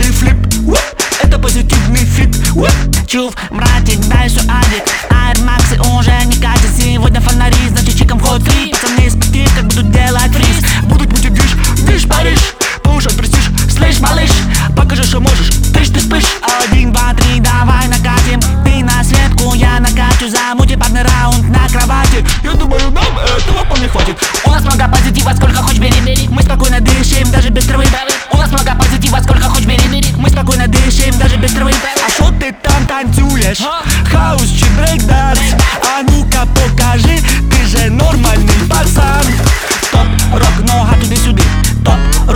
и флип. Это позитивный флип Чув, братик, дай все адик Ай, Макс, уже не катит. Сегодня фонари, значит чиком ход три Пацаны, спи, как будут делать фриз. Будут мутить виш, виш, Париж. Повышать престиж, слышь, малыш. Покажи, что можешь, ты ж ты спишь Один, два, три, давай накатим. Ты на светку, я накачу Замути парный раунд на кровати. Я думаю, нам этого вполне хватит. У нас много позитива, сколько хочешь бери, бери. Мы спокойно дышим, даже без травы. У нас много позитива, сколько умеешь Хаус чи брейкданс А ну-ка покажи, ты же нормальный пацан. Топ, рок, нога туда-сюда Топ,